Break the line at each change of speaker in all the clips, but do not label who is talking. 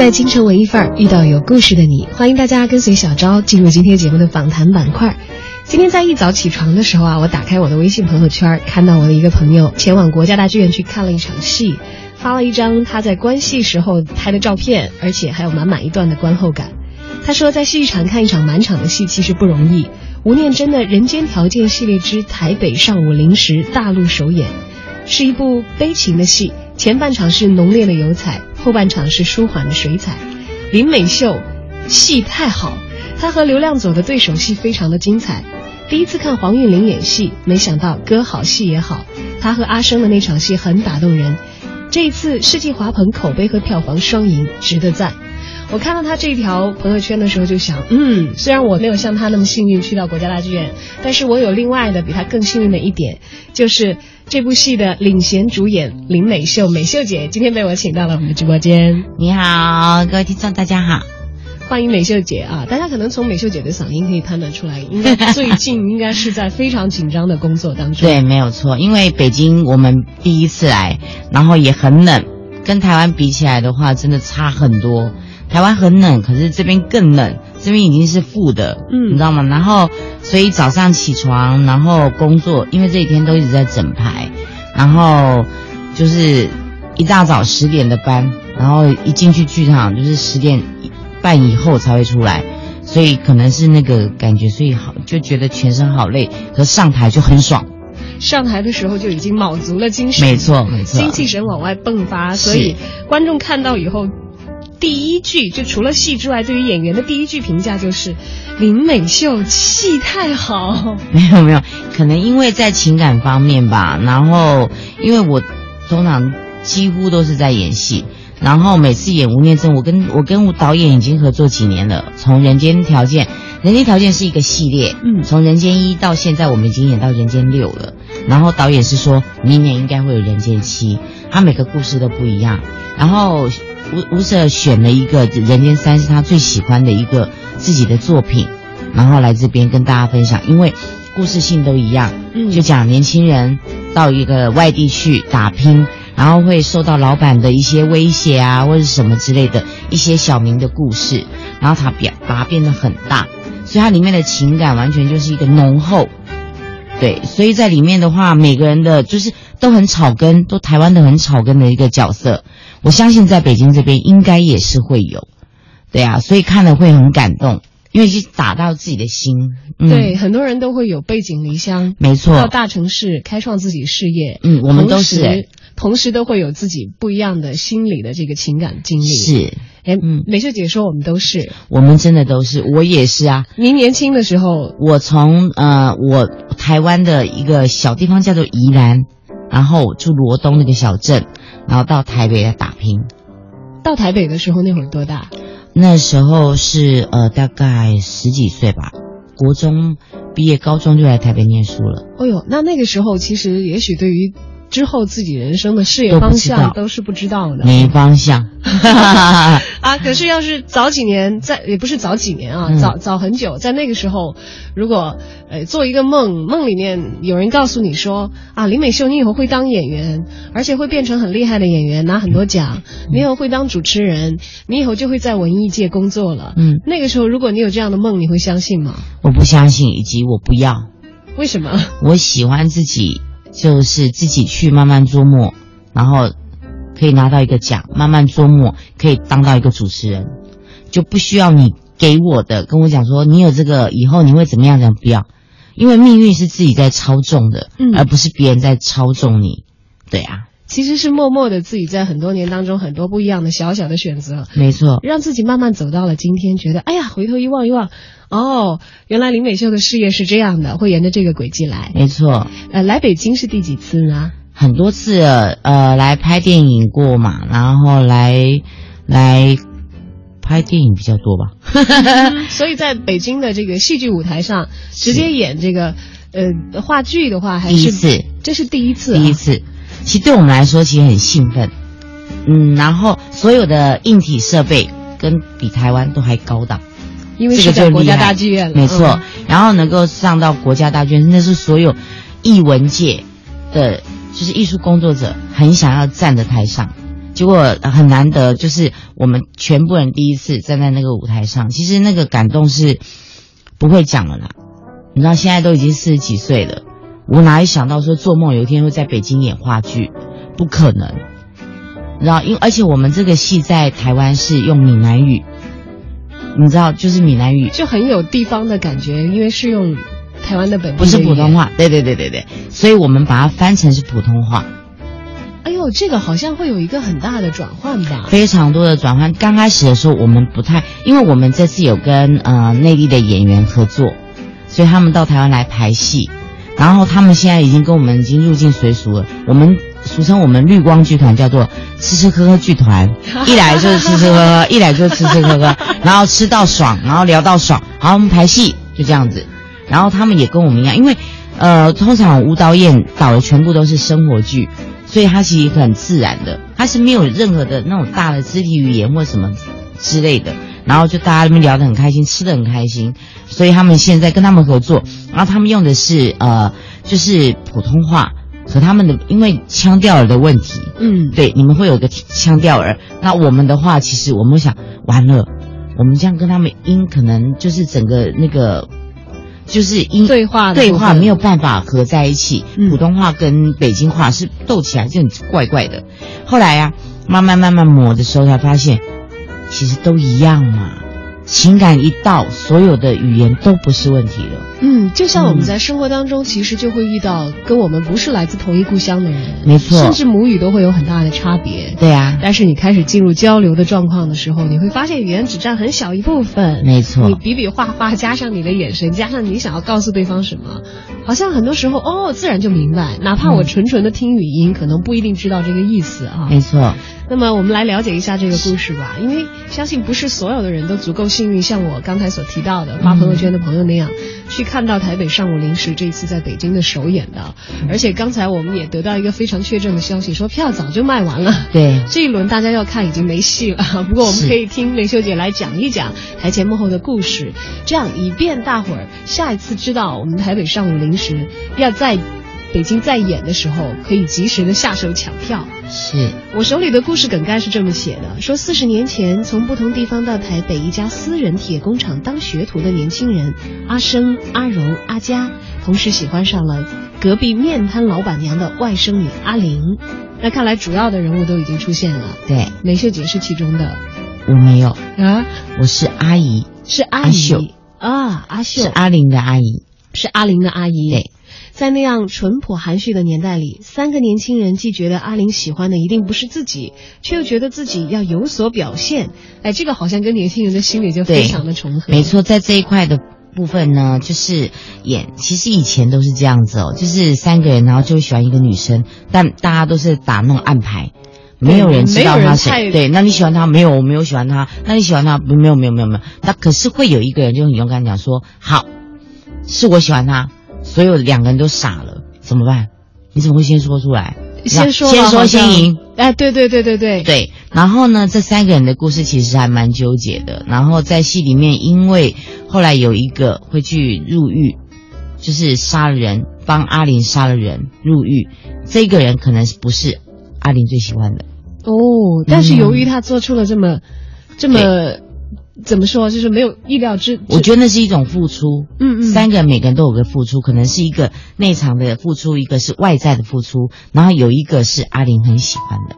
在京城文艺范儿遇到有故事的你，欢迎大家跟随小昭进入今天节目的访谈板块。今天在一早起床的时候啊，我打开我的微信朋友圈，看到我的一个朋友前往国家大剧院去看了一场戏，发了一张他在观戏时候拍的照片，而且还有满满一段的观后感。他说，在戏场看一场满场的戏其实不容易。吴念真的《人间条件》系列之台北上午零时大陆首演，是一部悲情的戏，前半场是浓烈的油彩，后半场是舒缓的水彩。林美秀戏太好，她和刘亮佐的对手戏非常的精彩。第一次看黄韵玲演戏，没想到歌好戏也好，她和阿生的那场戏很打动人。这一次世纪华鹏口碑和票房双赢，值得赞。我看到他这条朋友圈的时候，就想，嗯，虽然我没有像他那么幸运去到国家大剧院，但是我有另外的比他更幸运的一点，就是这部戏的领衔主演林美秀，美秀姐今天被我请到了我们的直播间。
你好，各位听众，大家好。
欢迎美秀姐啊！大家可能从美秀姐的嗓音可以判断出来，应该最近应该是在非常紧张的工作当中。
对，没有错，因为北京我们第一次来，然后也很冷，跟台湾比起来的话，真的差很多。台湾很冷，可是这边更冷，这边已经是负的，
嗯
你知道吗？然后所以早上起床，然后工作，因为这几天都一直在整排，然后就是一大早十点的班，然后一进去剧场就是十点半以后才会出来，所以可能是那个感觉，所以好就觉得全身好累，可上台就很爽。
上台的时候就已经卯足了精神，
没错没错
精气神往外迸发，所以观众看到以后。第一句就除了戏之外，对于演员的第一句评价就是林美秀戏太好。
没有没有，可能因为在情感方面吧，然后因为我通常几乎都是在演戏，然后每次演吴念真，我跟我跟导演已经合作几年了，从《人间条件》，《人间条件》是一个系列，
嗯
从《人间一》到现在，我们已经演到《人间六》了。然后导演是说明年应该会有《人间七》，他每个故事都不一样。然后吴吴 Sir 选了一个《人间三》是他最喜欢的一个自己的作品，然后来这边跟大家分享，因为故事性都一样，
嗯
就讲年轻人到一个外地去打拼，然后会受到老板的一些威胁啊，或者什么之类的一些小民的故事，然后他表把它变得很大，所以它里面的情感完全就是一个浓厚。对，所以在里面的话，每个人的就是都很草根，都台湾的很草根的一个角色。我相信在北京这边应该也是会有，对啊，所以看了会很感动，因为是打到自己的心。嗯、
对，，很多人都会有背井离乡，
没错
到大城市开创自己事业。
嗯我们都是哎
同时都会有自己不一样的心理的这个情感经历。，
是
哎，
嗯
美秀姐说我们都是。
我们真的都是，我也是啊。
您年轻的时候，
我从呃，我台湾的一个小地方叫做宜兰，然后住罗东那个小镇，然后到台北来打拼。
到台北的时候那会儿多大？
那时候是呃大概十几岁吧，国中毕业，高中就来台北念书了。
哦呦，那那个时候其实也许对于之后自己人生的事业方向都是不知道的。
没方向，
啊，可是要是早几年，在也不是早几年啊，
嗯
早早很久，在那个时候，如果呃做一个梦，梦里面有人告诉你说啊，林美秀你以后会当演员，而且会变成很厉害的演员，拿很多奖，你以后会当主持人，你以后就会在文艺界工作了。
嗯，
那个时候如果你有这样的梦，你会相信吗？
我不相信，以及我不要，
为什么？
我喜欢自己，就是自己去慢慢琢磨，然后可以拿到一个奖，慢慢琢磨可以当到一个主持人，就不需要你给我的跟我讲说你有这个以后你会怎么样，怎么不要，因为命运是自己在操纵的，
嗯。
而不是别人在操纵你，对啊，
其实是默默的自己在很多年当中很多不一样的小小的选择，
没错，
让自己慢慢走到了今天，觉得哎呀，回头一望一望，哦，原来林美秀的事业是这样的，会沿着这个轨迹来。
没错。
呃，来北京是第几次呢？
很多次呃来拍电影过嘛，然后来来拍电影比较多吧。
所以在北京的这个戏剧舞台上，直接演这个呃话剧的话，还是
第一次，
这是第一次、啊，
第一次。其实对我们来说，其实很兴奋。嗯，然后所有的硬体设备跟比台湾都还高档，
因为
这个
是在国家大剧院了，
没错。
嗯
然后能够上到国家大剧院，那是所有艺文界的就是艺术工作者很想要站的台上。结果呃很难得，就是我们全部人第一次站在那个舞台上，其实那个感动是不会讲了啦。你知道现在都已经四十几岁了，我哪里想到说做梦有一天会在北京演话剧，不可能。你知道，因而且我们这个戏在台湾是用闽南语，你知道，就是闽南语，
就很有地方的感觉，因为是用台湾的本地
不是。普通话。对对对对对，所以我们把它翻成是普通话，
哎呦，这个好像会有一个很大的转换吧？
非常多的转换。刚开始的时候我们不太，因为我们这次有跟呃内地的演员合作，所以他们到台湾来排戏，然后他们现在已经跟我们已经入境随俗了。我们俗称我们绿光剧团叫做吃吃喝喝剧团，一来就是吃吃喝喝，一来就是吃吃喝喝，然后吃到爽，然后聊到爽，好，我们排戏就这样子。然后他们也跟我们一样，因为呃，通常舞蹈演导的全部都是生活剧，所以它其实很自然的，它是没有任何的那种大的肢体语言或什么之类的。然后就大家那边聊得很开心，吃得很开心，所以他们现在跟他们合作，然后他们用的是呃，就是普通话和他们的因为腔调儿的问题，
嗯，
对，你们会有个腔调儿。那我们的话，其实我们想，完了，我们这样跟他们音可能就是整个那个，就是音
对话
对话没有办法合在一起，
嗯。
普通话跟北京话是斗起来就很怪怪的。后来呀、慢慢慢慢磨的时候才发现，其实都一样嘛。情感一到，所有的语言都不是问题了。
嗯，就像我们
嗯
在生活当中，其实就会遇到跟我们不是来自同一故乡的人，
没错
甚至母语都会有很大的差别。
对啊，
但是你开始进入交流的状况的时候，你会发现语言只占很小一部分。
没错
你比比划划，加上你的眼神，加上你想要告诉对方什么，好像很多时候哦，自然就明白。哪怕我
嗯
纯纯的听语音，可能不一定知道这个意思啊。
没错，
那么我们来了解一下这个故事吧，因为相信不是所有的人都足够幸运，像我刚才所提到的发朋友圈的朋友那样，去看到台北上午零时这一次在北京的首演的。而且刚才我们也得到一个非常确证的消息，说票早就卖完了。
对，
这一轮大家要看已经没戏了，不过我们可以听美秀姐来讲一讲台前幕后的故事，这样以便大伙儿下一次知道我们台北上午零时要在北京在演的时候，可以及时的下手抢票。
是，
我手里的故事梗概是这么写的：说四十年前，从不同地方到台北一家私人铁工厂当学徒的年轻人阿生、阿荣、阿佳，同时喜欢上了隔壁面摊老板娘的外甥女阿玲。那看来主要的人物都已经出现了，
对。
梅秀姐是其中的。
我没有，
啊，
我是阿姨，
是阿
阿秀。
姨啊，阿秀。
是阿玲的阿姨。
是阿玲的阿姨。
对，
在那样淳朴含蓄的年代里，三个年轻人既觉得阿玲喜欢的一定不是自己，却又觉得自己要有所表现。哎，这个好像跟年轻人的心理就非常的重合。
没，错，在这一块的部分呢，就是演，其实以前都是这样子哦，就是三个人，然后就会喜欢一个女生，但大家都是打那种暗牌。没有人知道他谁，对，那你喜欢他没有？我没有喜欢他，那你喜欢他没有？没有，没有，没有。那可是会有一个人就很勇敢讲说，好，是我喜欢他，所有两个人都傻了，怎么办？你怎么会先说出来？
先说
先说先赢，
哎，对对对对对，
对，然后呢，这三个人的故事其实还蛮纠结的。然后在戏里面，因为后来有一个会去入狱，就是杀了人，帮阿玲杀了人入狱，这个人可能是不是阿玲最喜欢的？
哦，但是
嗯
由于他做出了这么、这么怎么说，就是没有意料之，
我觉得那是一种付出。
嗯嗯
三个人每个人都有个付出，可能是一个内场的付出，一个是外在的付出，然后有一个是阿玲很喜欢的。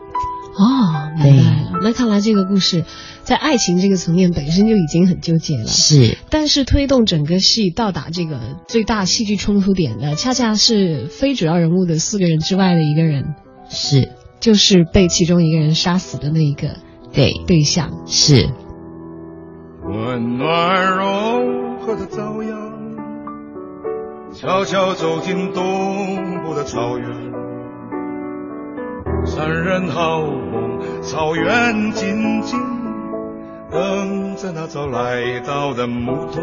哦，明白了。那看来这个故事在爱情这个层面本身就已经很纠结了。
是，
但是推动整个戏到达这个最大戏剧冲突点的，恰恰是非主要人物的四个人之外的一个人，
是，
就是被其中一个人杀死的那一个
对，
对象。
是，
温暖柔和的朝阳，悄悄走进东部的草原。山人好梦，草原静静，等着那早来到的牧童。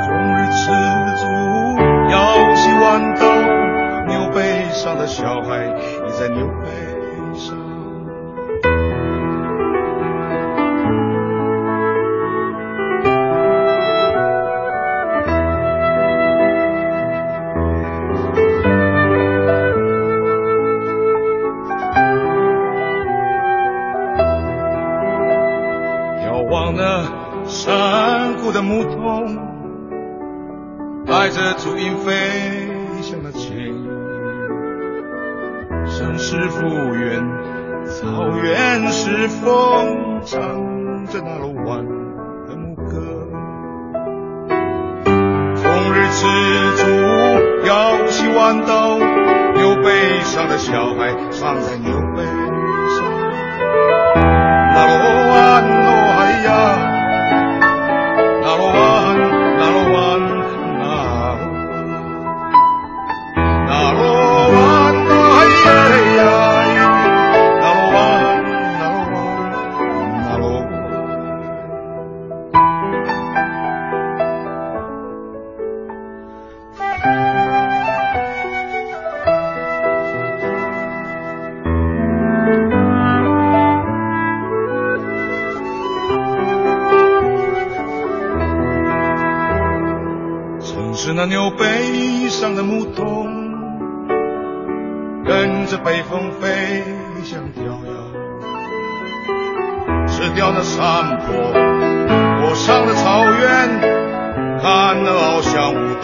终日吃足，腰系弯刀，牛背上的小孩倚在牛背上。的牧童，带着足音飞向那青。城市复原，草原是风，唱着那鲁湾的牧歌。终日吃足，摇起弯刀，牛背上的小孩放在牛背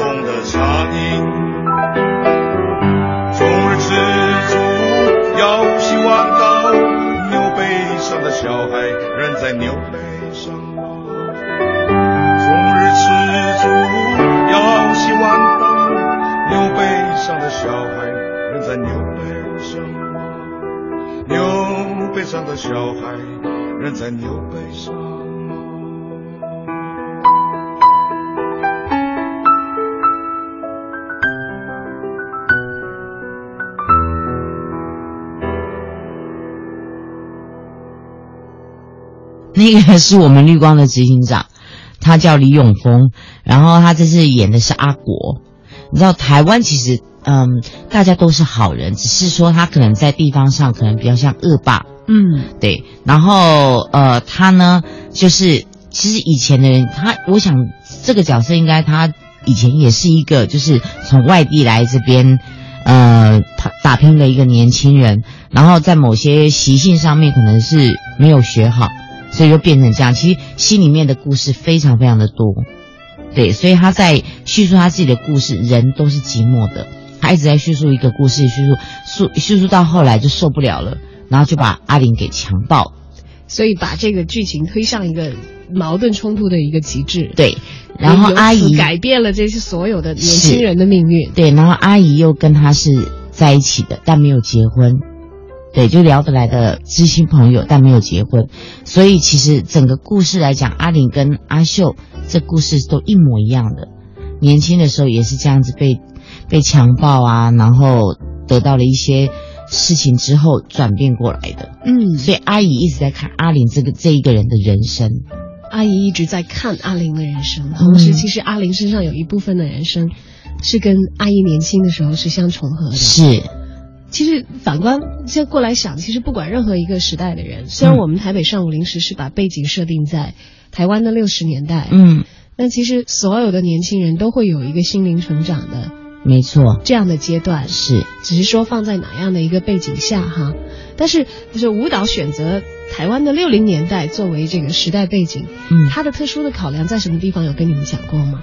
翔舞动的苍鹰。终日吃足，腰系弯刀，牛背上的小孩人在牛背上吗？终日吃足，腰系弯刀，牛背上的小孩人在牛背上吗？牛背上的小孩人在牛背上
那个是我们绿光的执行长，他叫李永峰，然后他这次演的是阿国。你知道台湾其实，嗯，大家都是好人，只是说他可能在地方上可能比较像恶霸，
嗯，
对。然后呃，他呢，就是其实以前的人，他我想这个角色应该他以前也是一个就是从外地来这边呃打打拼的一个年轻人，然后在某些习性上面可能是没有学好，所以就变成这样。其实心里面的故事非常非常的多，对，所以他在叙述他自己的故事，人都是寂寞的。他一直在叙述一个故事，叙述述叙述到后来就受不了了，然后就把阿玲给强暴。
所以把这个剧情推向一个矛盾冲突的一个极致。
对，然后阿姨
改变了这些所有的年轻人的命运。
对，然后阿姨又跟他是在一起的，但没有结婚。对，就聊得来的知心朋友，但没有结婚。所以其实整个故事来讲，阿玲跟阿秀这故事都一模一样的。年轻的时候也是这样子被被强暴啊，然后得到了一些事情之后转变过来的。
嗯，
所以阿姨一直在看阿玲这个这一个人的人生。
阿姨一直在看阿玲的人生，
嗯
同时其实阿玲身上有一部分的人生是跟阿姨年轻的时候是相重合的。
是，
其实反观现在过来想，其实不管任何一个时代的人，虽然我们台北上午临时是把背景设定在台湾的六十年代，
嗯，
但其实所有的年轻人都会有一个心灵成长的
没错，
这样的阶段，
是，
只是说放在哪样的一个背景下哈。但是就是舞蹈选择台湾的六零年代作为这个时代背景，
嗯，
它的特殊的考量在什么地方有跟你们讲过吗？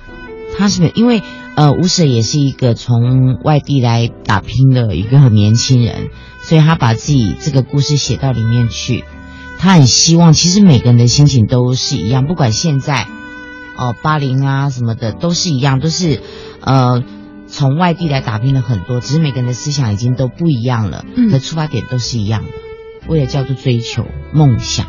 他是因为呃，吴舍也是一个从外地来打拼的一个很年轻人，所以他把自己这个故事写到里面去。他很希望，其实每个人的心情都是一样，不管现在哦八零啊什么的都是一样，都是呃从外地来打拼了很多，只是每个人的思想已经都不一样了，
嗯
可出发点都是一样的，为了叫做追求梦想。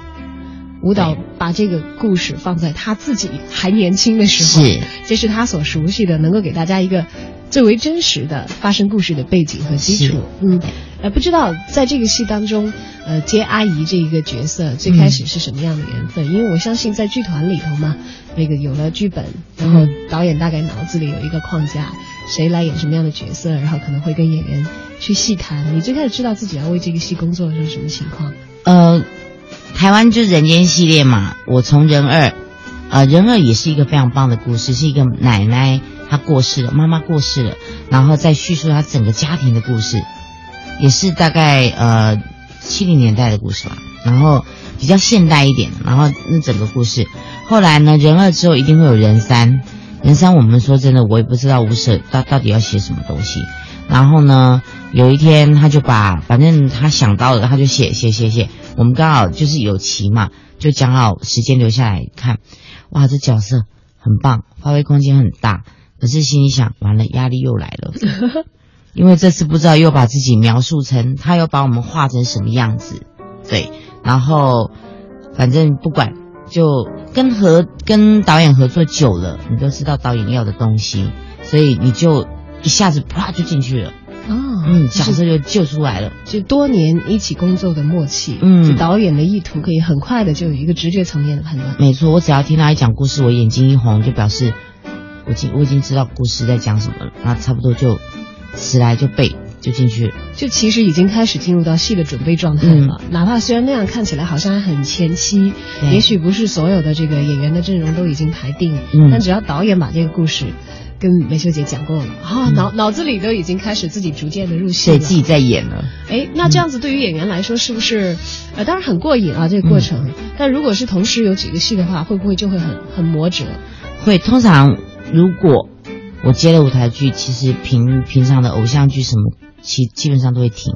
舞蹈把这个故事放在他自己还年轻的时候，
是，
这是他所熟悉的，能够给大家一个最为真实的发生故事的背景和基础。嗯，呃，不知道在这个戏当中，呃，接阿姨这一个角色最开始是什么样的缘分？因为我相信在剧团里头嘛，那个有了剧本，然后导演大概脑子里有一个框架，谁来演什么样的角色，然后可能会跟演员去细谈。你最开始知道自己要为这个戏工作的时候什么情况？
呃，台湾就是人间系列嘛，我从人二，呃，人二也是一个非常棒的故事，是一个奶奶她过世了，妈妈过世了，然后再叙述她整个家庭的故事，也是大概呃七零年代的故事吧，然后比较现代一点，然后那整个故事，后来呢，人二之后一定会有人三，人三我们说真的，我也不知道吴舍到到底要写什么东西。然后呢，有一天他就把反正他想到的，他就写写写写。我们刚好就是有棋嘛，就讲好时间留下来看。哇，这角色很棒，发挥空间很大。可是心里想，完了，压力又来了，因为这次不知道又把自己描述成，他又把我们画成什么样子。对，然后反正不管，就跟合跟导演合作久了，你都知道导演要的东西，所以你就一下子啪就进去了。
哦，
嗯，
就是
角色就救出来了。
就多年一起工作的默契，
嗯
就导演的意图可以很快的就有一个直觉层面的判断。
没错，我只要听他一讲故事，我眼睛一红，就表示我已经我已经知道故事在讲什么了，那差不多就词来就背就进去了。
就其实已经开始进入到戏的准备状态了，哪怕虽然那样看起来好像还很前期，也许不是所有的这个演员的阵容都已经排定，
嗯
但只要导演把这个故事跟梅秀姐讲过了，啊、脑脑子里都已经开始自己逐渐的入戏了。
对自己在演了。
哎，那这样子对于演员来说是不是，呃，当然很过瘾啊这个过程，但如果是同时有几个戏的话，会不会就会很很磨折？
会通常如果我接了舞台剧，其实平平常的偶像剧什么，其基本上都会停，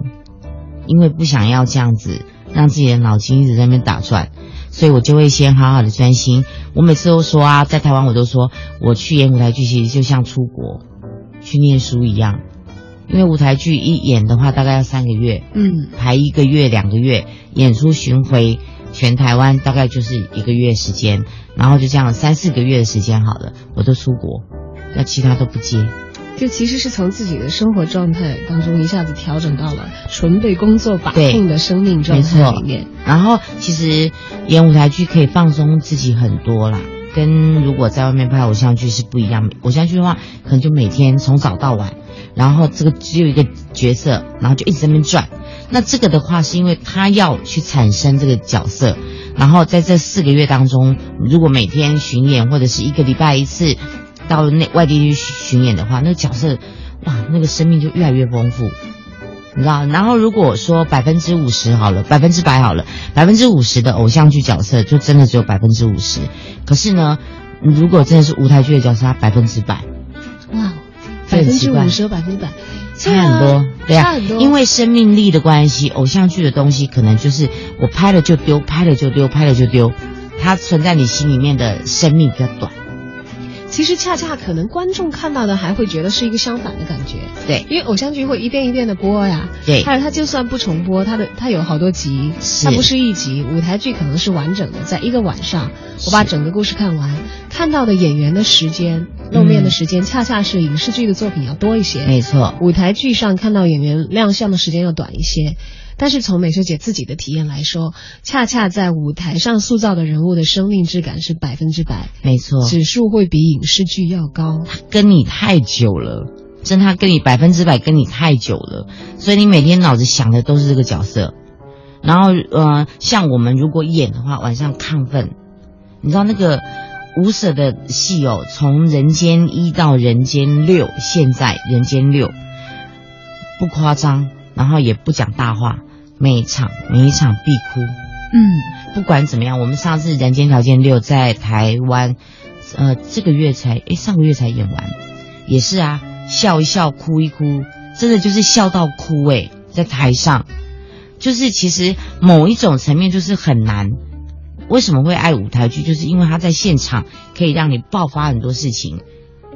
因为不想要这样子让自己的脑筋一直在那边打转，所以我就会先好好的专心。我每次都说啊，在台湾我都说，我去演舞台剧其实就像出国去念书一样，因为舞台剧一演的话大概要三个月，
嗯，
排一个月、两个月，演出巡回全台湾大概就是一个月时间，然后就这样三四个月的时间好了，我都出国，那其他都不接。
就其实是从自己的生活状态当中一下子调整到了纯被工作把控的生命状态里面。
然后其实演舞台剧可以放松自己很多啦，跟如果在外面拍偶像剧是不一样。偶像剧的话，可能就每天从早到晚，然后这个只有一个角色，然后就一直在那边转。那这个的话，是因为他要去产生这个角色，然后在这四个月当中，如果每天巡演或者是一个礼拜一次到那外地去巡演的话，那个角色哇，那个生命就越来越丰富。你知道，然后如果说百分之五十好了，百分之百好了，百分之五十的偶像剧角色就真的只有百分之五十。可是呢，如果真的是舞台剧的角色，它百分之百，
哇，
这
百分之
很奇怪
五十和百分之百，
差很多，对啊。因为生命力的关系，偶像剧的东西可能就是我拍了就丢，拍了就丢，拍了就丢，它存在你心里面的生命比较短。
其实恰恰可能观众看到的还会觉得是一个相反的感觉，
对。
因为偶像剧会一遍一遍的播呀，
对。
还有它就算不重播，它的它有好多集，它不是一集，舞台剧可能是完整的，在一个晚上我把整个故事看完，看到的演员的时间、露面的时间，恰恰是影视剧的作品要多一些，
没错，
舞台剧上看到演员亮相的时间要短一些。但是从美秀姐自己的体验来说，恰恰在舞台上塑造的人物的生命质感是百分之百，
没错，
指数会比影视剧要高。
他跟你太久了，真他跟你百分之百跟你太久了，所以你每天脑子想的都是这个角色。然后呃，像我们如果演的话，晚上亢奋，你知道那个无舍的戏哦，从人间一到人间六，现在人间六，不夸张，然后也不讲大话，每一场每一场必哭。
嗯，
不管怎么样，我们上次《人间条件六》在台湾，呃，这个月才，诶，上个月才演完，也是啊，笑一笑，哭一哭，真的就是笑到哭诶，在台上，就是其实某一种层面就是很难。为什么会爱舞台剧？就是因为他在现场可以让你爆发很多事情，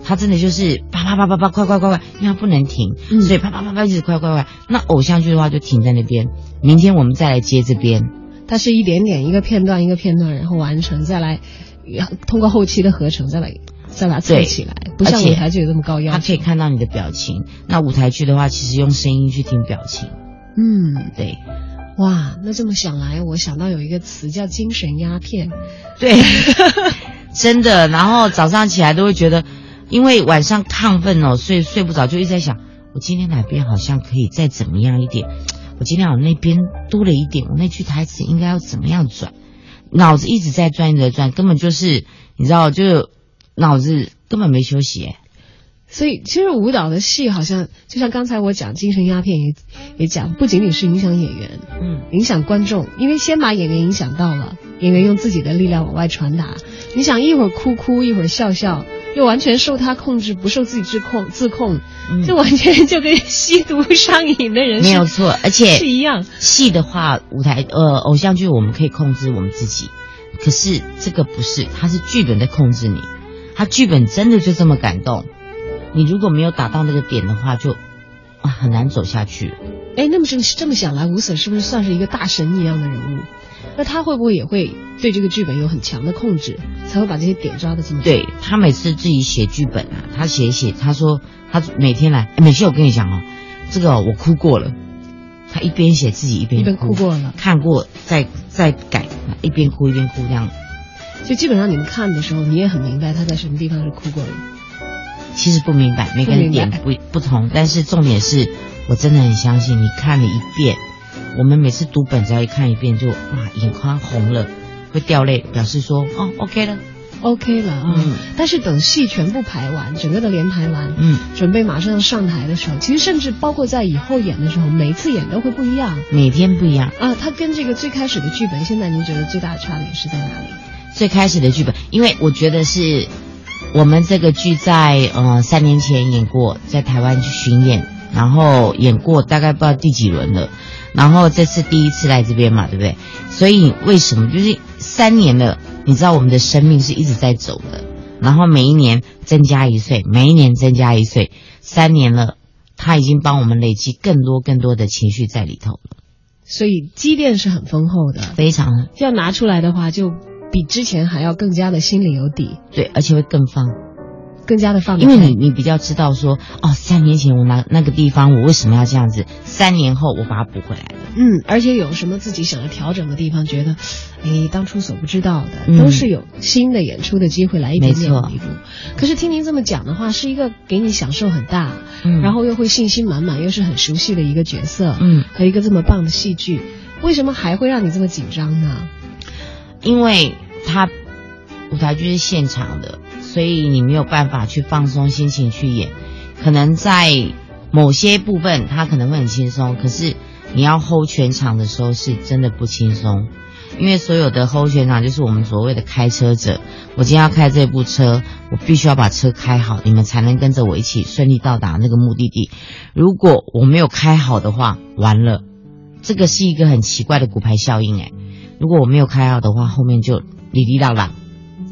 它真的就是啪啪啪啪啪，快快快快，因为它不能停，
嗯
所以啪啪啪啪一直快快快。那偶像剧的话就停在那边，明天我们再来接这边。
它是一点点一个片段一个片段，然后完成，再来通过后期的合成再来再把它凑起来，不像舞台剧有这么高要
他可以。看到你的表情。那舞台剧的话，其实用声音去听表情，
嗯，
对
哇，那这么想来，我想到有一个词叫精神鸦片。
对，真的。然后早上起来都会觉得，因为晚上亢奋哦，所以睡不着，就一直在想，我今天哪边好像可以再怎么样一点，我今天好像那边多了一点，我那句台词应该要怎么样转，脑子一直在转，一直在转，根本就是你知道，就脑子根本没休息哎。
所以，其实舞蹈的戏好像就像刚才我讲精神鸦片也也讲，不仅仅是影响演员，
嗯，
影响观众，因为先把演员影响到了，演员用自己的力量往外传达。你想一会儿哭哭，一会儿笑笑，又完全受他控制，不受自己自控自控，
嗯
这完全就跟吸毒上瘾的人是
没有错，而且
是一样。
戏的话，舞台呃偶像剧我们可以控制我们自己，可是这个不是，它是剧本在控制你，它剧本真的就这么感动，你如果没有打到那个点的话，就啊很难走下去。
哎，那么这这么想来，吴 Sir 是不是算是一个大神一样的人物？那他会不会也会对这个剧本有很强的控制，才会把这些点抓得这么？
对他每次自己写剧本啊，他写一写，他说他每天来，哎美秀我跟你讲哦，这个哦我哭过了，他一边写自己一边
一边哭过了
看过再再改，一边哭一边哭这样。
就基本上你们看的时候，你也很明白他在什么地方是哭过的。
其实不明白，每个人点不不同，但是重点是我真的很相信，你看了一遍，我们每次读本只要一看一遍就哇眼眶红了，会掉泪，表示说哦 OK 了
，OK 了啊、
嗯
但是等戏全部排完，整个的连排完，
嗯，
准备马上上台的时候，其实甚至包括在以后演的时候，每次演都会不一样
每天不一样。
啊。它跟这个最开始的剧本，现在您觉得最大的差别是在哪里？
最开始的剧本，因为我觉得是我们这个剧在呃三年前演过，在台湾去巡演，然后演过大概不知道第几轮了，然后这次第一次来这边嘛，对不对？所以为什么就是三年了？你知道我们的生命是一直在走的，然后每一年增加一岁，每一年增加一岁，三年了，他已经帮我们累积更多更多的情绪在里头了，
所以积淀是很丰厚的，
非常
要拿出来的话，就比之前还要更加的心里有底，
对，而且会更放。
更加的放。
因为你你比较知道说，哦，三年前我那那个地方我为什么要这样子，三年后我把它补回来了。
嗯，而且有什么自己想要调整的地方，觉得，哎，当初所不知道的，
嗯
都是有新的演出的机会来一点点弥补。可是听您这么讲的话，是一个给你享受很大，
嗯
然后又会信心满满，又是很熟悉的一个角色，
嗯，
和一个这么棒的戏剧，为什么还会让你这么紧张呢？
因为它舞台剧是现场的，所以你没有办法去放松心情去演。可能在某些部分它可能会很轻松，可是你要 hold 全场的时候是真的不轻松。因为所有的 hold 全场就是我们所谓的开车者。我今天要开这部车，我必须要把车开好，你们才能跟着我一起顺利到达那个目的地。如果我没有开好的话，完了，这个是一个很奇怪的骨牌效应诶。如果我没有开好的话，后面就哩哩啦啦，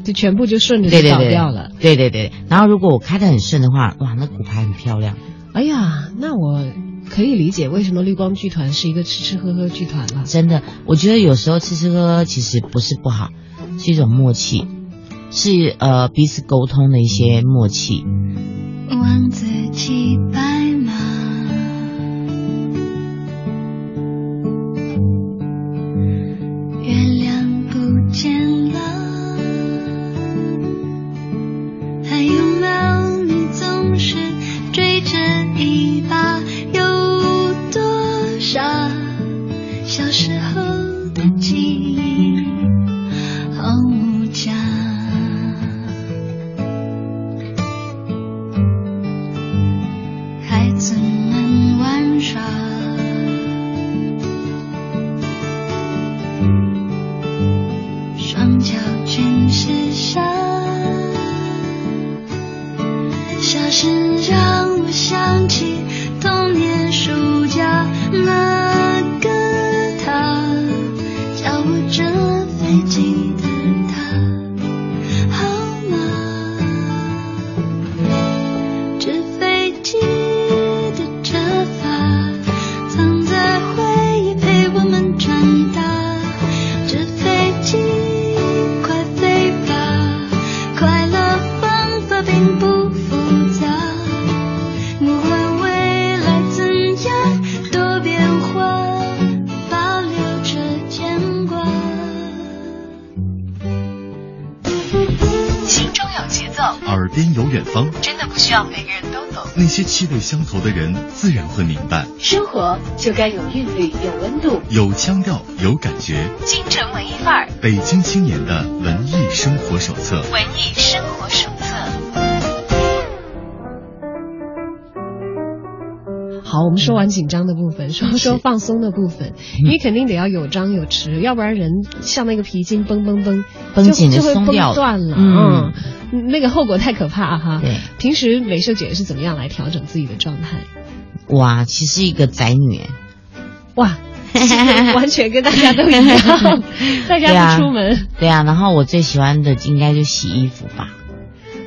就全部就顺着就倒
对对对，
掉了。
对对对。然后如果我开的很顺的话，哇，那骨牌很漂亮。
哎呀，那我可以理解为什么绿光剧团是一个吃吃喝喝剧团了。
真的，我觉得有时候吃吃喝喝其实不是不好，是一种默契，是呃彼此沟通的一些默契。
王子骑
些气味相投的人自然会明白。
生活就该有韵律、有温度、
有腔调、有感觉。
京城文艺范儿，
北京青年的文艺生活手册。
文艺生
好，我们说完紧张的部分，说说放松的部分。你肯定得要有张有弛，要不然人像那个皮筋绷绷绷，
绷紧
就就会绷
松掉
断了。
嗯
嗯，那个后果太可怕哈。
对，
平时美秀姐是怎么样来调整自己的状态？
哇，其实一个宅女欸，
哇，完全跟大家都一样，在家不出门。
对啊，然后我最喜欢的应该就洗衣服吧。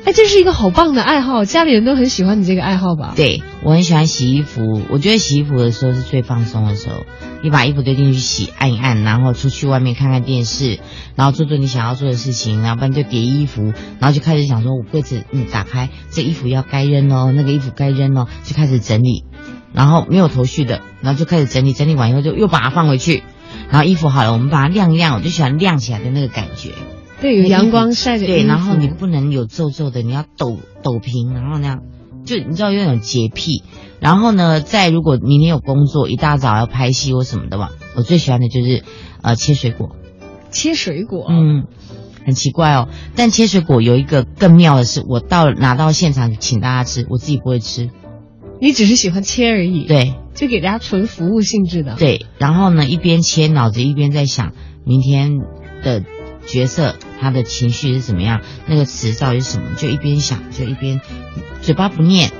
哎，这是一个好棒的爱好，家里人都很喜欢你这个爱好吧？
对，我很喜欢洗衣服，我觉得洗衣服的时候是最放松的时候。你把衣服丢进去洗，按一按，然后出去外面看看电视，然后做做你想要做的事情，然后不然就叠衣服，然后就开始想说，我柜子嗯打开，这衣服要该扔哦，那个衣服该扔哦，就开始整理，然后没有头绪的，然后就开始整理，整理完以后就又把它放回去，然后衣服好了，我们把它晾一晾，我就喜欢晾起来的那个感觉。
对，有阳光晒着。
对，然后你不能有皱皱的，你要抖抖平，然后那样，就你知道有那种洁癖。然后呢，再如果明天有工作，一大早要拍戏或什么的嘛，我最喜欢的就是呃切水果。
切水果，
嗯，很奇怪哦。但切水果有一个更妙的是，我到拿到现场请大家吃，我自己不会吃。
你只是喜欢切而已。
对，
就给大家纯服务性质的。
对，然后呢，一边切，脑子一边在想明天的。角色他的情绪是怎么样？那个词到底是什么？就一边想，就一边嘴巴不念，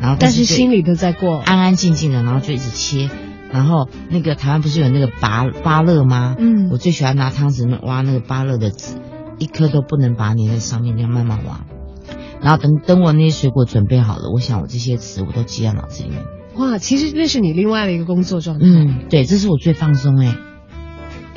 然后
但是心里都在过，
安安静静的，然后就一直切。然后那个台湾不是有那个芭芭乐吗？
嗯，
我最喜欢拿汤匙挖那个芭乐的籽，一颗都不能拔粘在上面，那样慢慢挖。然后等等我那些水果准备好了，我想我这些词我都记在脑子里面。
哇，其实那是你另外的一个工作状态。
嗯，对，这是我最放松哎。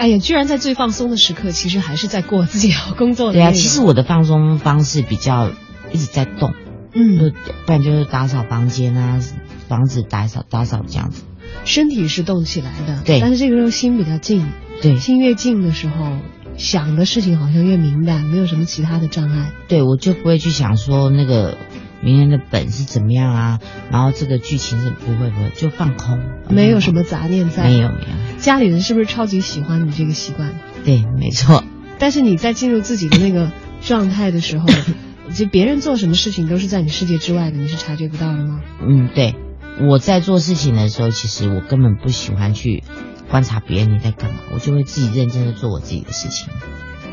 哎呀，居然在最放松的时刻，其实还是在过自己要工作的。
对啊，其实我的放松方式比较一直在动，
嗯，
不然就是打扫房间啊，房子打扫打扫这样子。
身体是动起来的，
对，
但是这个时候心比较静，
对，
心越静的时候，想的事情好像越明白，没有什么其他的障碍。
对，我就不会去想说那个明天的本是怎么样啊，然后这个剧情是不会不会就放空，
没有什么杂念在，
没有没有。
家里人是不是超级喜欢你这个习惯？
对，没错。
但是你在进入自己的那个状态的时候，就别人做什么事情都是在你世界之外的，你是察觉不到的吗？
嗯，对。我在做事情的时候，其实我根本不喜欢去观察别人你在干嘛，我就会自己认真的做我自己的事情。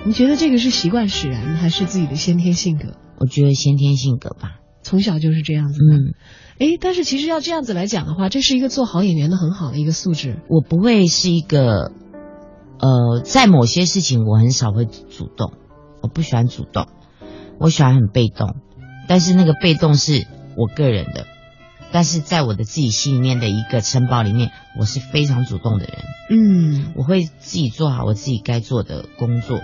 你觉得这个是习惯使然，还是自己的先天性格？
我觉得先天性格吧，
从小就是这样子。
嗯，
哎，但是其实要这样子来讲的话，这是一个做好演员的很好的一个素质。
我不会是一个，呃，在某些事情我很少会主动，我不喜欢主动，我喜欢很被动，但是那个被动是我个人的。但是在我的自己心里面的一个城堡里面，我是非常主动的人。
嗯，
我会自己做好我自己该做的工作。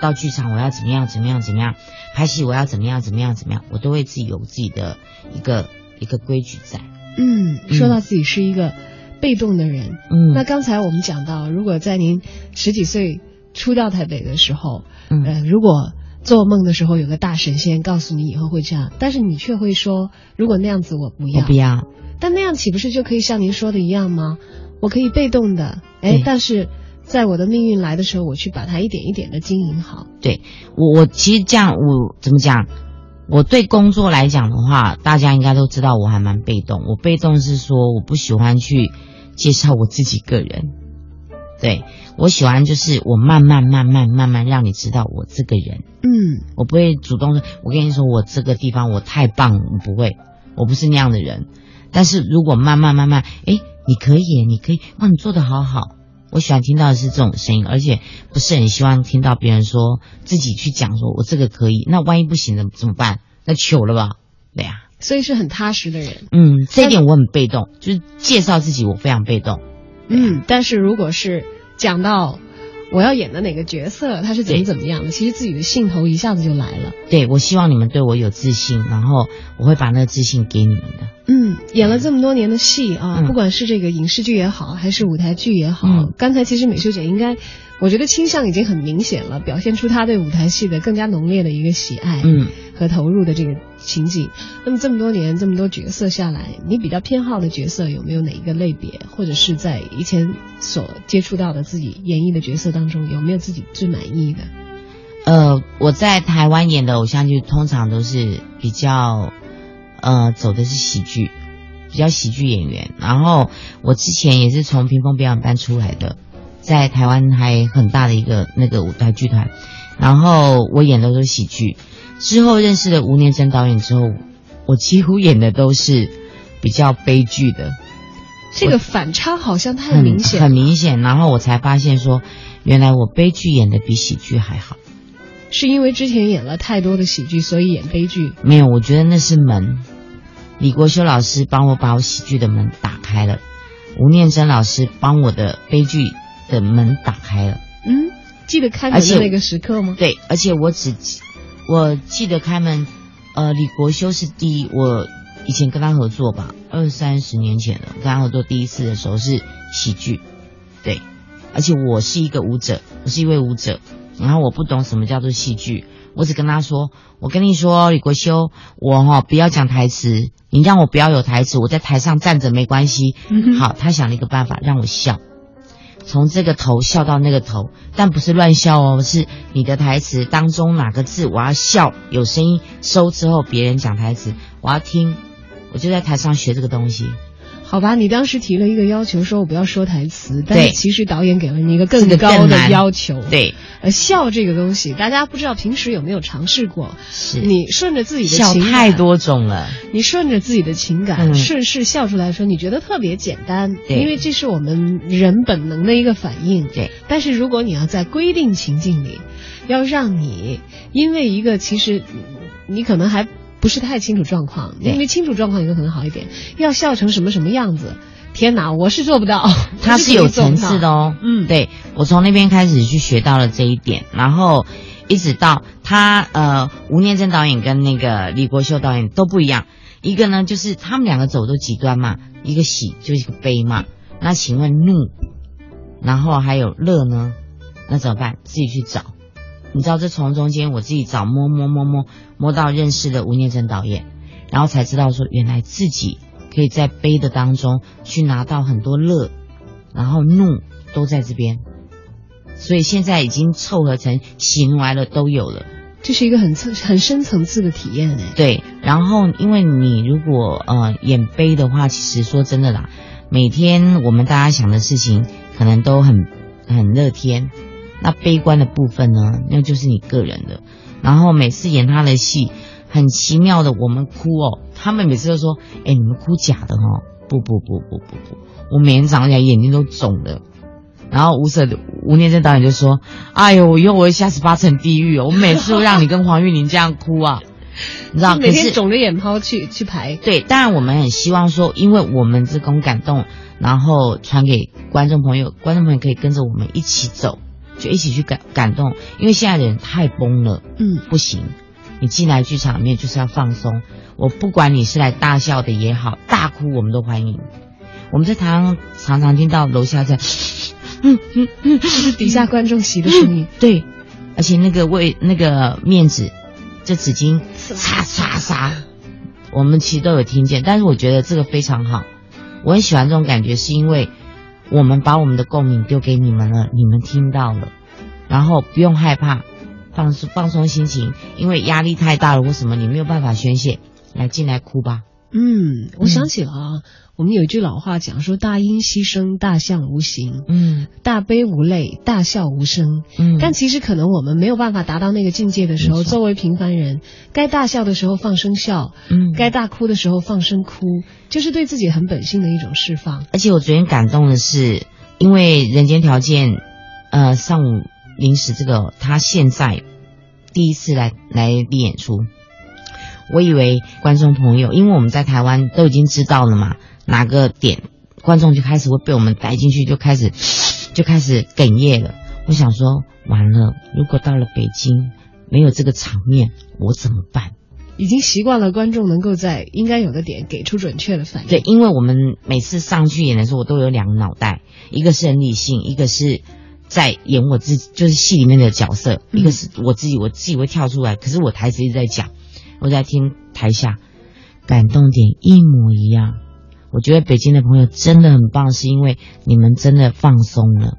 到剧场我要怎么样怎么样怎么样，拍戏我要怎么样怎么样怎么样，我都会自己有自己的一个一个规矩在。
嗯，说到自己是一个被动的人，
嗯，
那刚才我们讲到，如果在您十几岁初到台北的时候，
嗯，
呃，如果做梦的时候有个大神仙告诉你以后会这样，但是你却会说，如果那样子我不要，
我不要。
但那样岂不是就可以像您说的一样吗？我可以被动的，哎，但是在我的命运来的时候，我去把它一点一点的经营好。
对我，我其实这样，我怎么讲？我对工作来讲的话，大家应该都知道我还蛮被动。我被动是说，我不喜欢去介绍我自己个人。对我喜欢就是我慢慢慢慢慢慢让你知道我这个人。
嗯，
我不会主动说，我跟你说我这个地方我太棒，我不会，我不是那样的人。但是如果慢慢慢慢，哎，你可以，你可以，哇，你做的好好。我喜欢听到的是这种声音，而且不是很希望听到别人说自己去讲说我这个可以，那万一不行了怎么办？那糗了吧？对呀，
所以是很踏实的人。
嗯，这一点我很被动，就是介绍自己我非常被动。
嗯，但是如果是讲到我要演的哪个角色，他是怎么怎么样的，其实自己的兴头一下子就来了。
对我希望你们对我有自信，然后我会把那个自信给你们的。
嗯，演了这么多年的戏啊，
嗯
不管是这个影视剧也好，还是舞台剧也好，
嗯
刚才其实美秀姐应该，我觉得倾向已经很明显了，表现出她对舞台戏的更加浓烈的一个喜爱，
嗯，
和投入的这个情景。那么这么多年这么多角色下来，你比较偏好的角色有没有哪一个类别，或者是在以前所接触到的自己演绎的角色当中，有没有自己最满意的？
呃，我在台湾演的偶像剧通常都是比较，呃，走的是喜剧，比较喜剧演员。然后我之前也是从屏风表演班出来的，在台湾还很大的一个那个舞台剧团，然后我演的都是喜剧。之后认识了吴念真导演之后，我几乎演的都是比较悲剧的，
这个反差好像太明显，
很明显。然后我才发现说，原来我悲剧演的比喜剧还好。
是因为之前演了太多的喜剧，所以演悲剧。
没有，我觉得那是门。李国修老师帮我把我喜剧的门打开了，吴念真老师帮我的悲剧的门打开了。
嗯，记得开门的那个时刻吗？
对，而且我只记我记得开门，呃，李国修是第一，我以前跟他合作吧，二三十年前了，跟他合作第一次的时候是喜剧，对，而且我是一个舞者，我是一位舞者，然后我不懂什么叫做戏剧，我只跟他说，我跟你说，李国修，我哈、不要讲台词，你让我不要有台词，我在台上站着没关系。好，他想了一个办法让我笑，从这个头笑到那个头，但不是乱笑哦，是你的台词当中哪个字我要笑，有声音收之后别人讲台词，我要听，我就在台上学这个东西。
好吧，你当时提了一个要求，说我不要说台词，但是其实导演给了你一个更高的要求。，
对，
呃，笑这个东西，大家不知道平时有没有尝试过？
是。
你顺着自己的情感
太，多种了，
你顺着自己的情感、
嗯。
顺势笑出来的时候，你觉得特别简单，
对。
因为这是我们人本能的一个反应。
对，
但是如果你要在规定情境里，要让你因为一个其实你可能还不是太清楚状况，因为清楚状况有可能好一点，要笑成什么什么样子。天哪，我是做不到，
他是有层次的
哦。
哦。
嗯
对我从那边开始去学到了这一点，然后一直到他呃吴念真导演跟那个李国修导演都不一样，一个呢就是他们两个走的极端嘛，一个喜就是一个悲嘛。那请问怒，然后还有乐呢，那怎么办？自己去找。你知道这从中间我自己找摸摸摸摸摸到认识了吴念真导演，然后才知道说原来自己可以在悲的当中去拿到很多乐，然后怒都在这边，所以现在已经凑合成喜怒哀乐都有了。
这是一个很层很深层次的体验哎。
对，然后因为你如果呃演悲的话，其实说真的啦，每天我们大家想的事情可能都很很乐天，那悲观的部分呢，那就是你个人的。然后每次演他的戏，很奇妙的，我们哭哦，他们每次都说：“哎，你们哭假的哦。”不不不不不不，我每天早上起来眼睛都肿的。然后吴舍吴念真导演就说：“哎呦，我以后我会下十八层地狱哦！我每次都让你跟黄玉玲这样哭啊，你知道？
每天肿着眼泡去去排，
对，当然我们很希望说，因为我们这种感动，然后传给观众朋友，观众朋友可以跟着我们一起走，就一起去感感动。因为现在的人太崩了，
嗯，
不行，你进来剧场里面就是要放松。我不管你是来大笑的也好，大哭我们都欢迎。我们在台上常常听到楼下在，
嗯嗯嗯底下观众席的声音。
对，而且那个为那个面子，这纸巾擦擦擦，我们其实都有听见。但是我觉得这个非常好，我很喜欢这种感觉，是因为我们把我们的共鸣丢给你们了，你们听到了，然后不用害怕，放松放松心情，因为压力太大了为什么，你没有办法宣泄，来进来哭吧。
嗯，我想起了啊，我们有一句老话讲说：“大音希声，大象无形；
嗯。
大悲无泪，大笑无声。”
嗯，
但其实可能我们没有办法达到那个境界的时候，作为平凡人，该大笑的时候放声笑，
嗯。
该大哭的时候放声哭，就是对自己很本性的一种释放。
而且我昨天感动的是，因为人间条件，呃，上午临时这个他现在第一次来来立演出，我以为观众朋友，因为我们在台湾都已经知道了嘛，哪个点观众就开始会被我们带进去，就开始 就开始哽咽了。我想说，完了，如果到了北京没有这个场面，我怎么办？
已经习惯了观众能够在应该有的点给出准确的反应。
对，因为我们每次上去演的时候，我都有两个脑袋，一个是很理性，一个是在演我自己，就是戏里面的角色，
嗯
一个是我自己，我自己会跳出来，可是我台词一直在讲，我在听台下，感动点一模一样。我觉得北京的朋友真的很棒，是因为你们真的放松了，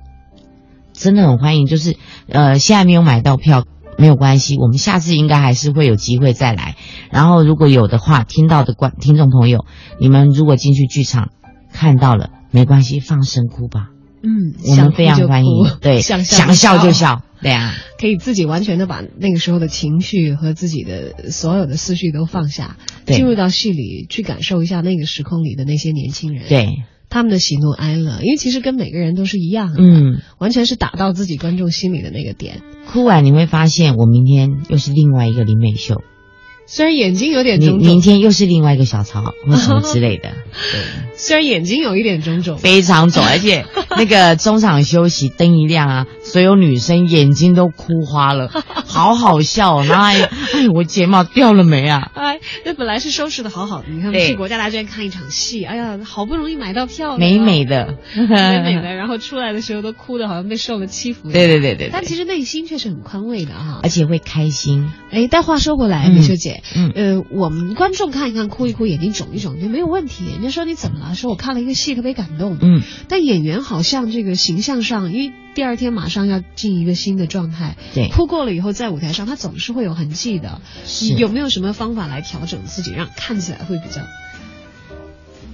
真的很欢迎。就是呃，现在没有买到票没有关系，我们下次应该还是会有机会再来。然后如果有的话，听到的观听众朋友，你们如果进去剧场看到了，没关系，放声哭吧，
嗯，
我们非常欢迎对，
想
想笑就，笑，对啊，
可以自己完全的把那个时候的情绪和自己的所有的思绪都放下，进入到戏里去感受一下那个时空里的那些年轻人，
对，
他们的喜怒哀乐，因为其实跟每个人都是一样的，
嗯。
完全是打到自己观众心里的那个点。
哭完你会发现，我明天又是另外一个林美秀，
虽然眼睛有点
明
肿肿，
明天又是另外一个小曹或什么之类的，对，
虽然眼睛有一点肿肿，
非常肿，而且 那个中场休息灯一亮啊，所有女生眼睛都哭花了，好好笑、哦。然后还哎，我睫毛掉了没啊？
哎，那本来是收拾的好好的，你看
对
去国家大剧院看一场戏，哎呀，好不容易买到票，
美美的，
美美的，然后出来的时候都哭的好像被受了欺负。
对对对对对，
但其实内心却是很宽慰的啊
而。且会开心。
哎，但话说回来，
嗯
美秀姐，
嗯
呃，我们观众看一看，哭一哭，眼睛肿一肿，就没有问题。人家说你怎么了？说我看了一个戏特别感动。
嗯，
但演员好像这个形象上，因为第二天马上要进一个新的状态，
对，
哭过了以后，在舞台上他总是会有痕迹的。
是
有没有什么方法来调整自己，让看起来会比较？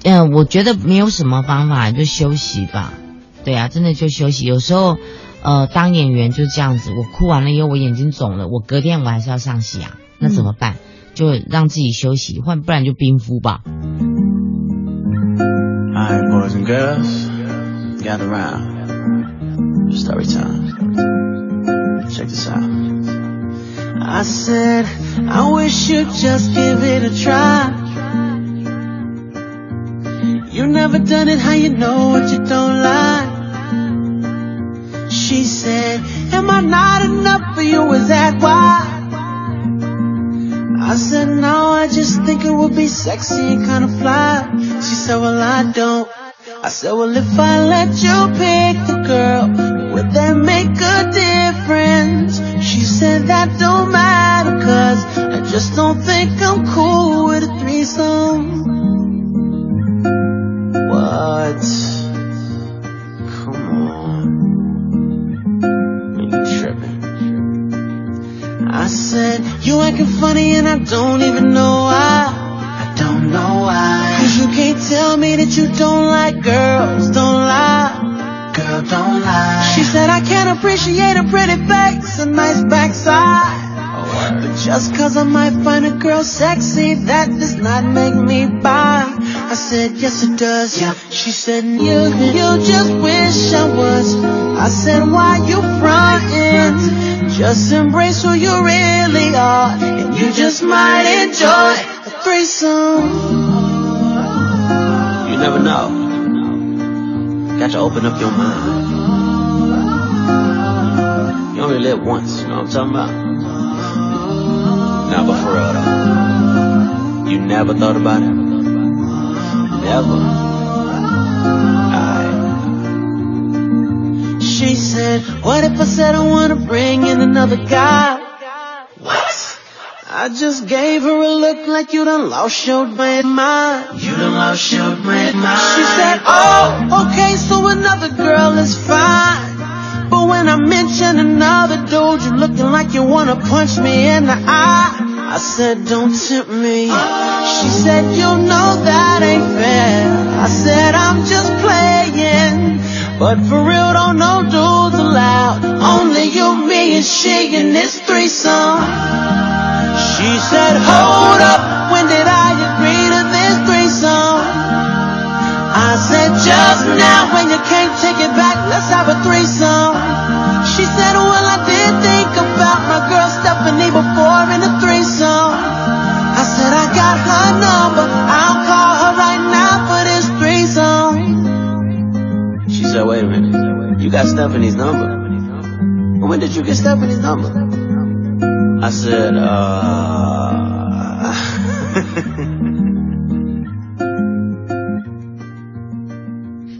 嗯、我觉得没有什么方法，就休息吧。对啊，真的就休息。有时候，呃，当演员就这样子，我哭完了以后，我眼睛肿了，我隔天我还是要上戏啊，那怎么办？就让自己休息，换不然就冰敷吧。
Alright, boys and girls, gather round. Story time. Check this out. I said, I wish you'd just give it a try. You never done it, how you know what you don't like? She said, Am I not enough for you? Is that why? I said, no, I just think it would be sexy and kinda fly. She said, well, I don't. I said, well, if I let you pick the girl, would that make a difference? She said, that don't matter, cause I just don't think I'm cool with a threesome. What? Come on. You tripping. I said, you acting funny and I don't even know why. I don't know why. Cause you can't tell me that you don't like girls, don't lie. Girl, don't lie. She said, I can't appreciate a pretty face, a nice backside. But just cause I might find a girl sexy, that does not make me buy. I said, yes it does. Yeah. She said, you, you just wish I was. I said, why you frontin'? Just embrace who you really are, and you just might enjoy a threesome. You never know. Got to open up your mind. You only live once, you know what I'm talking about? Now, but for real though, you never thought about it? Never. She said, What if I said I wanna bring in another guy? What? I just gave her a look like you done lost your damn mind. You done lost your damn mind. She said, Oh, okay, so another girl is fine. But when I mention another dude, you looking like you wanna punch me in the eye. I said, don't tempt me. Oh. She said, you know that ain't fair. I said, I'm just playing. But for real, don't no dudes allowed. Only you, me, and she in this threesome. She said, hold up, when did I agree to this threesome? I said, just now, when you can't take it back, let's have a threesome. Stephanie's number? When did you get Stephanie's number? I said, uh.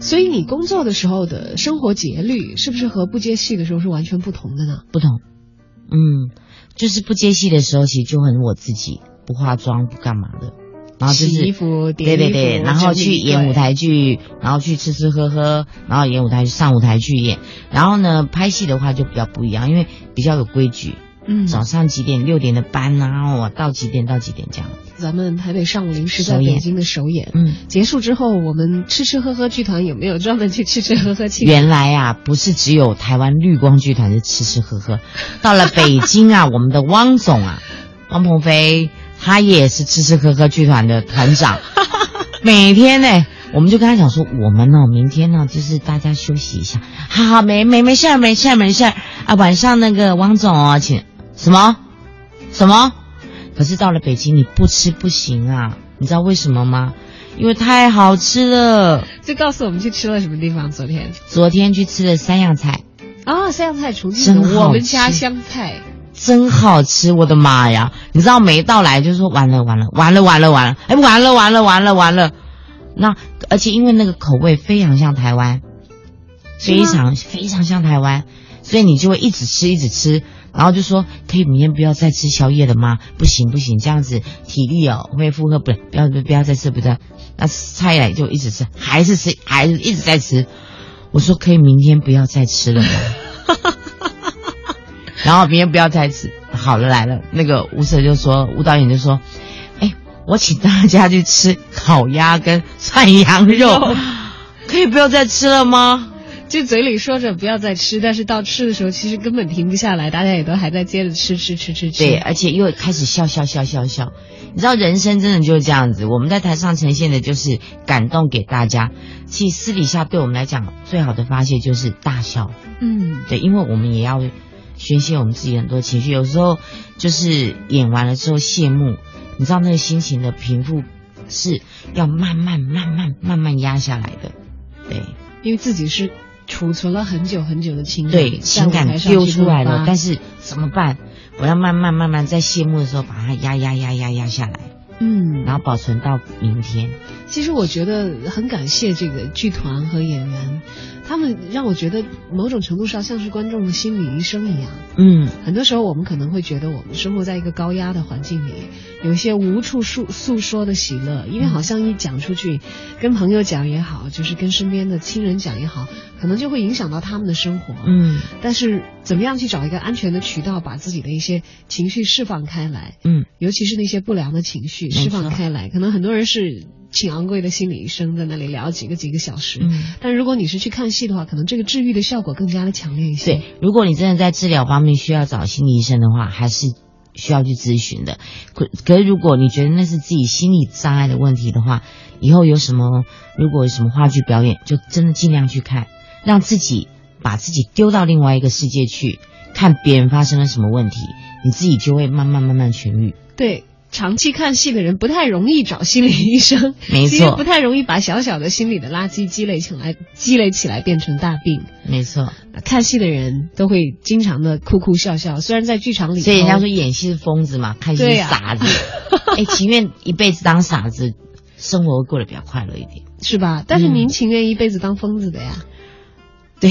所以你工作的时候的生活节律，是不是和不接戏的时候是完全不同的呢？
不同，嗯，就是不接戏的时候，其实就很我自己，不化妆不干嘛的，然后就是对对对，然后去演舞台剧，然后去吃吃喝喝，然后演舞台上舞台去演，然后呢拍戏的话就比较不一样，因为比较有规矩，
嗯，
早上几点六点的班啊，然后我到几点到几点这样，
咱们台北上午临时在北京的首演，
嗯。
结束之后，我们吃吃喝喝剧团有没有专门去吃吃喝喝庆祝？
原来啊，不是只有台湾绿光剧团是吃吃喝喝，到了北京啊，我们的汪总啊，汪鹏飞，他也是吃吃喝喝剧团的团长，每天呢，我们就跟他讲说，我们呢，明天呢，就是大家休息一下，好好，没没没事儿，没事儿，没事儿啊，晚上那个汪总哦，请什么什么？可是到了北京，你不吃不行啊，你知道为什么吗？因为太好吃了。
就告诉我们去吃了什么地方？昨天
昨天去吃了三样菜，
啊，三样菜重庆的我们家
吃
湘菜，
真好吃！我的妈呀！你知道没到来就说完了完了完了完了完了，哎完了完了完了完了。那而且因为那个口味非常像台湾，非常非常像台湾，所以你就会一直吃一直吃，然后就说可以明天不要再吃宵夜了吗？不行不行，这样子体力哦会负荷不了，不要不要再吃不要。那菜来就一直吃，还是吃还是一直在吃。我说可以明天不要再吃了吗？然后明天不要再吃。好了来了，那个吴 Sir 就说，吴导演就说，哎，我请大家去吃烤鸭跟涮羊肉，可以不要再吃了吗？
就嘴里说着不要再吃，但是到吃的时候其实根本停不下来，大家也都还在接着吃吃吃吃吃。
对，而且又开始笑笑笑笑笑。你知道人生真的就是这样子，我们在台上呈现的就是感动给大家，其实私底下对我们来讲最好的发泄就是大笑。
嗯，
对，因为我们也要宣泄我们自己很多情绪，有时候就是演完了之后谢幕，你知道那个心情的平复是要慢慢慢慢慢慢压下来的，对。
因为自己是储存了很久很久的情感，
对，情感丢出来了，但是怎么办？我要慢慢慢慢在谢幕的时候把它压压压压压下来，
嗯，
然后保存到明天。
其实我觉得很感谢这个剧团和演员，他们让我觉得某种程度上像是观众的心理医生一样。
嗯，
很多时候我们可能会觉得我们生活在一个高压的环境里，有一些无处诉诉说的喜乐，因为好像一讲出去，跟朋友讲也好，就是跟身边的亲人讲也好，可能就会影响到他们的生活。
嗯
但是怎么样去找一个安全的渠道，把自己的一些情绪释放开来，
嗯，
尤其是那些不良的情绪释放开来，可能很多人是请昂贵的心理医生在那里聊几个几个小时，
嗯。
但如果你是去看戏的话，可能这个治愈的效果更加的强烈一些。
对，如果你真的在治疗方面需要找心理医生的话，还是需要去咨询的。可可是如果你觉得那是自己心理障碍的问题的话，以后有什么如果有什么话剧表演，就真的尽量去看，让自己把自己丢到另外一个世界去，看别人发生了什么问题，你自己就会慢慢慢慢痊愈。
对，长期看戏的人不太容易找心理医生，
没错
不太容易把小小的心理的垃圾积累起来，积累起来变成大病。
没错，
看戏的人都会经常的哭哭笑笑，虽然在剧场里，
所以人家说演戏是疯子嘛，看戏是傻子。哎、情愿一辈子当傻子，生活过得比较快乐一点。
是吧？但是
嗯
您情愿一辈子当疯子的呀？
对，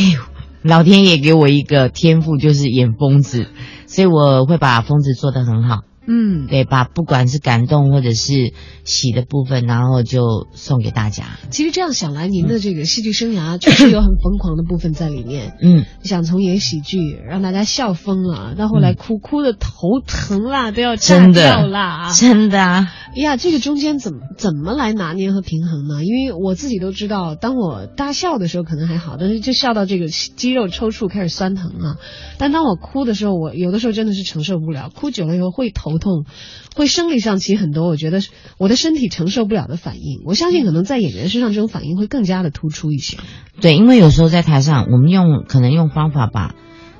老天爷给我一个天赋，就是演疯子，所以我会把疯子做得很好。
嗯，
对，把不管是感动或者是喜的部分，然后就送给大家。
其实这样想来，您的这个戏剧生涯 确实有很疯狂的部分在里面。
嗯，
想从演喜剧让大家笑疯了，到后来哭、哭的头疼啦，都要炸
真
掉
的
啦。
真的啊，
呀，这个中间怎么怎么来拿捏和平衡呢？因为我自己都知道，当我大笑的时候可能还好，但是就笑到这个肌肉抽搐开始酸疼啊。但当我哭的时候，我有的时候真的是承受不了，哭久了以后会头痛，会生理上起很多我觉得我的身体承受不了的反应。我相信可能在演员身上这种反应会更加的突出一些。
对，因为有时候在台上，我们用可能用方法吧，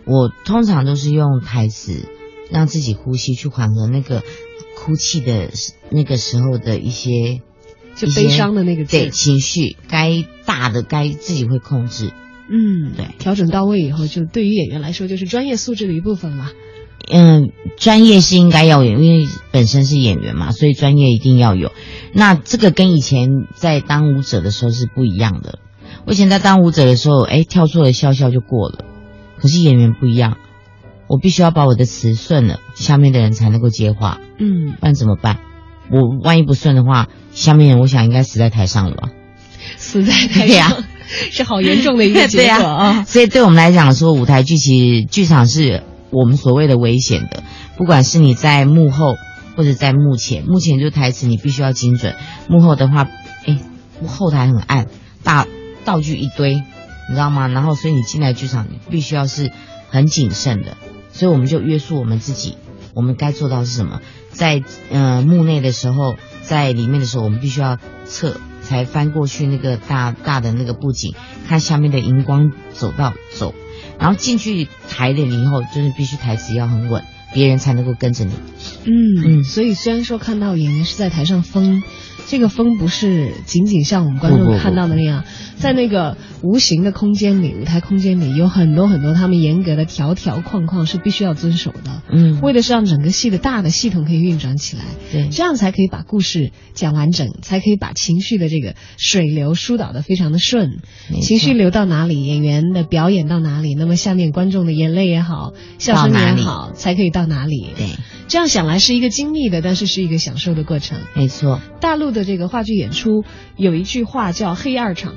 我通常都是用台词让自己呼吸，去缓和那个哭泣的那个时候的一些
就悲伤的那个
对情绪，该大的该自己会控制，
嗯，
对
调整到位以后，就对于演员来说就是专业素质的一部分了。
嗯，专业是应该要有，因为本身是演员嘛，所以专业一定要有。那这个跟以前在当舞者的时候是不一样的。我以前在当舞者的时候，哎，跳错了笑笑就过了。可是演员不一样，我必须要把我的词顺了，下面的人才能够接话，
嗯，
不然怎么办？我万一不顺的话，下面人我想应该死在台上了吧？
死在台上、是好严重的一个 结
对
果
呀
啊。
所以对我们来讲说，舞台剧其实剧场是我们所谓的危险的，不管是你在幕后或者在幕前，幕前就是台词你必须要精准，幕后的话，哎，后台很暗，大道具一堆，你知道吗？然后所以你进来剧场，你必须要是很谨慎的，所以我们就约束我们自己，我们该做到是什么？在呃幕内的时候，在里面的时候，我们必须要侧才翻过去那个大大的那个布景，看下面的荧光走道走，然后进去台了以后，就是必须台词要很稳，别人才能够跟着你。
嗯
嗯
所以虽然说看到演员是在台上疯，这个风不是仅仅像我们观众看到的那样，在那个无形的空间里，舞台空间里有很多很多他们严格的条条框框是必须要遵守的，
嗯，
为的是让整个戏的大的系统可以运转起来，
对。
这样才可以把故事讲完整，才可以把情绪的这个水流疏导的非常的顺，情绪流到哪里，演员的表演到哪里，那么下面观众的眼泪也好，笑声也好，才可以到哪里。
对，
这样想来是一个精密的，但是是一个享受的过程。
没错。
大陆的这个话剧演出有一句话叫“黑二场”，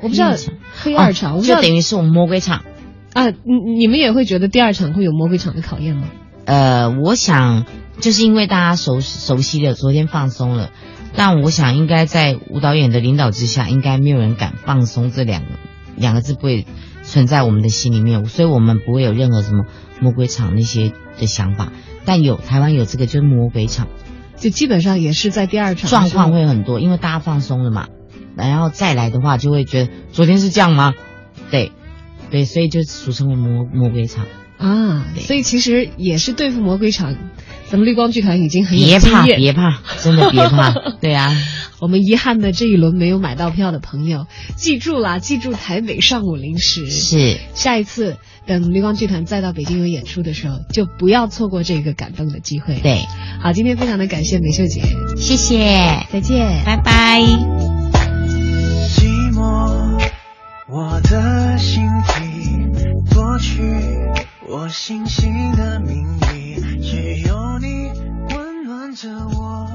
我不知道黑二场，我不知道
哦就等于是我们魔鬼场。
啊，你你们也会觉得第二场会有魔鬼场的考验吗？
呃，我想就是因为大家熟熟悉的，昨天放松了，但我想应该在舞蹈演的领导之下，应该没有人敢放松这两个两个字不会存在我们的心里面，所以我们不会有任何什么魔鬼场那些的想法。但有台湾有这个就是魔鬼场，
就基本上也是在第二场
状况会很多，因为大家放松了嘛，然后再来的话就会觉得昨天是这样吗？对，对，所以就俗称为魔魔鬼场。
啊，
对
所以其实也是对付魔鬼场，咱们绿光剧团已经很有
别怕。别怕，真的别怕。对啊，
我们遗憾的这一轮没有买到票的朋友，记住啦，记住台北上午零时。
是
下一次等绿光剧团再到北京有演出的时候，就不要错过这个感动的机会。，
对，
好，今天非常的感谢美秀姐，
谢谢，
再见。
拜拜。
寂寞，我的心底夺取我星星的名义，只有你温暖着我。